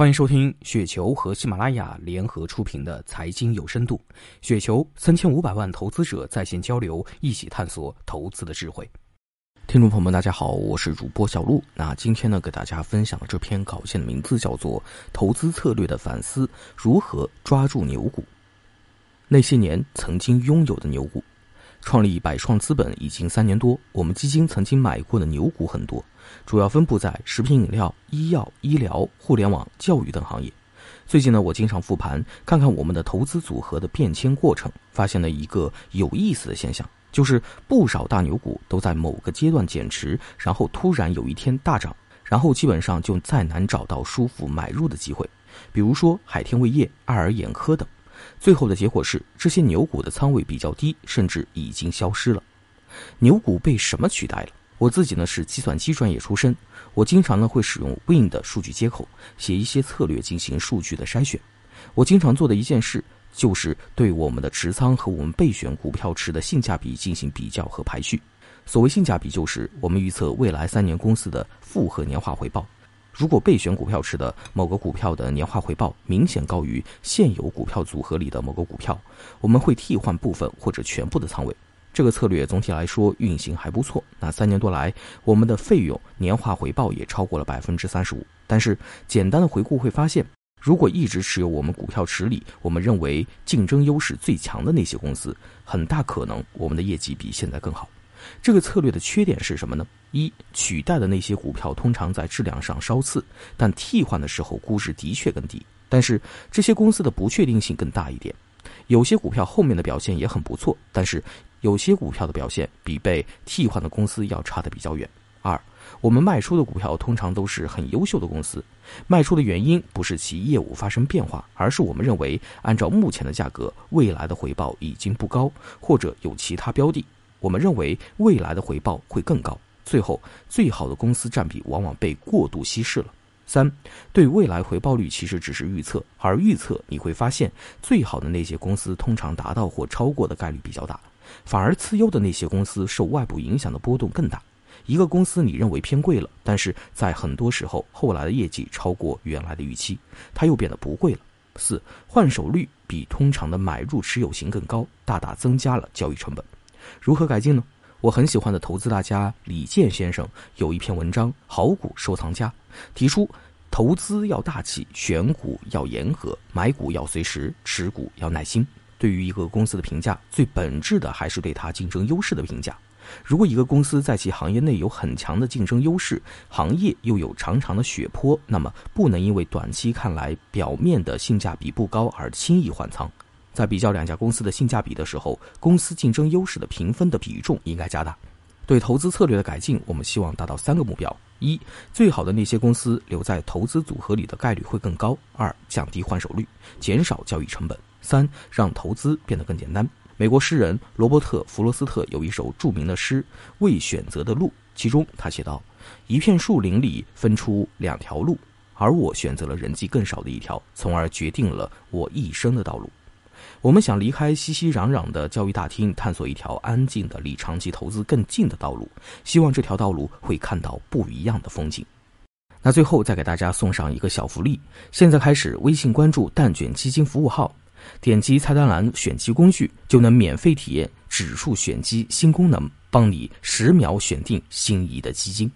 欢迎收听雪球和喜马拉雅联合出品的《财经有深度》，雪球三千五百万投资者在线交流，一起探索投资的智慧。听众朋友们，大家好，我是主播小璐。那今天呢，给大家分享的这篇稿件的名字叫做《投资策略的反思：如何抓住牛股》。那些年曾经拥有的牛股。创立百创资本已经三年多，我们基金曾经买过的牛股很多，主要分布在食品饮料、医药、医疗、互联网、教育等行业。最近呢，我经常复盘，看看我们的投资组合的变迁过程，发现了一个有意思的现象，就是不少大牛股都在某个阶段减持，然后突然有一天大涨，然后基本上就再难找到舒服买入的机会。比如说海天味业、爱尔眼科等。最后的结果是，这些牛股的仓位比较低，甚至已经消失了。牛股被什么取代了？我自己呢是计算机专业出身，我经常呢会使用 Win 的数据接口写一些策略进行数据的筛选。我经常做的一件事就是对我们的持仓和我们备选股票池的性价比进行比较和排序。所谓性价比，就是我们预测未来三年公司的复合年化回报。如果备选股票池的某个股票的年化回报明显高于现有股票组合里的某个股票，我们会替换部分或者全部的仓位。这个策略总体来说运行还不错。那三年多来，我们的费用年化回报也超过了百分之三十五。但是简单的回顾会发现，如果一直持有我们股票池里我们认为竞争优势最强的那些公司，很大可能我们的业绩比现在更好。这个策略的缺点是什么呢？一取代的那些股票通常在质量上稍次，但替换的时候估值的确更低。但是这些公司的不确定性更大一点，有些股票后面的表现也很不错，但是有些股票的表现比被替换的公司要差的比较远。二，我们卖出的股票通常都是很优秀的公司，卖出的原因不是其业务发生变化，而是我们认为按照目前的价格，未来的回报已经不高，或者有其他标的。我们认为未来的回报会更高，最后最好的公司占比往往被过度稀释了。三，对未来回报率其实只是预测，而预测你会发现最好的那些公司通常达到或超过的概率比较大，反而次优的那些公司受外部影响的波动更大。一个公司你认为偏贵了，但是在很多时候后来的业绩超过原来的预期，它又变得不贵了。四，换手率比通常的买入持有型更高，大大增加了交易成本。如何改进呢？我很喜欢的投资大家李健先生有一篇文章《好股收藏家》，提出投资要大气，选股要严格，买股要随时，持股要耐心。对于一个公司的评价，最本质的还是对它竞争优势的评价。如果一个公司在其行业内有很强的竞争优势，行业又有长长的血坡，那么不能因为短期看来表面的性价比不高而轻易换仓。在比较两家公司的性价比的时候，公司竞争优势的评分的比重应该加大。对投资策略的改进，我们希望达到三个目标：一、最好的那些公司留在投资组合里的概率会更高；二、降低换手率，减少交易成本；三、让投资变得更简单。美国诗人罗伯特·弗罗斯特有一首著名的诗《未选择的路》，其中他写道：“一片树林里分出两条路，而我选择了人迹更少的一条，从而决定了我一生的道路。”我们想离开熙熙攘攘的交易大厅，探索一条安静的、离长期投资更近的道路。希望这条道路会看到不一样的风景。那最后再给大家送上一个小福利：现在开始，微信关注“蛋卷基金服务号”，点击菜单栏选基工具，就能免费体验指数选基新功能，帮你十秒选定心仪的基金。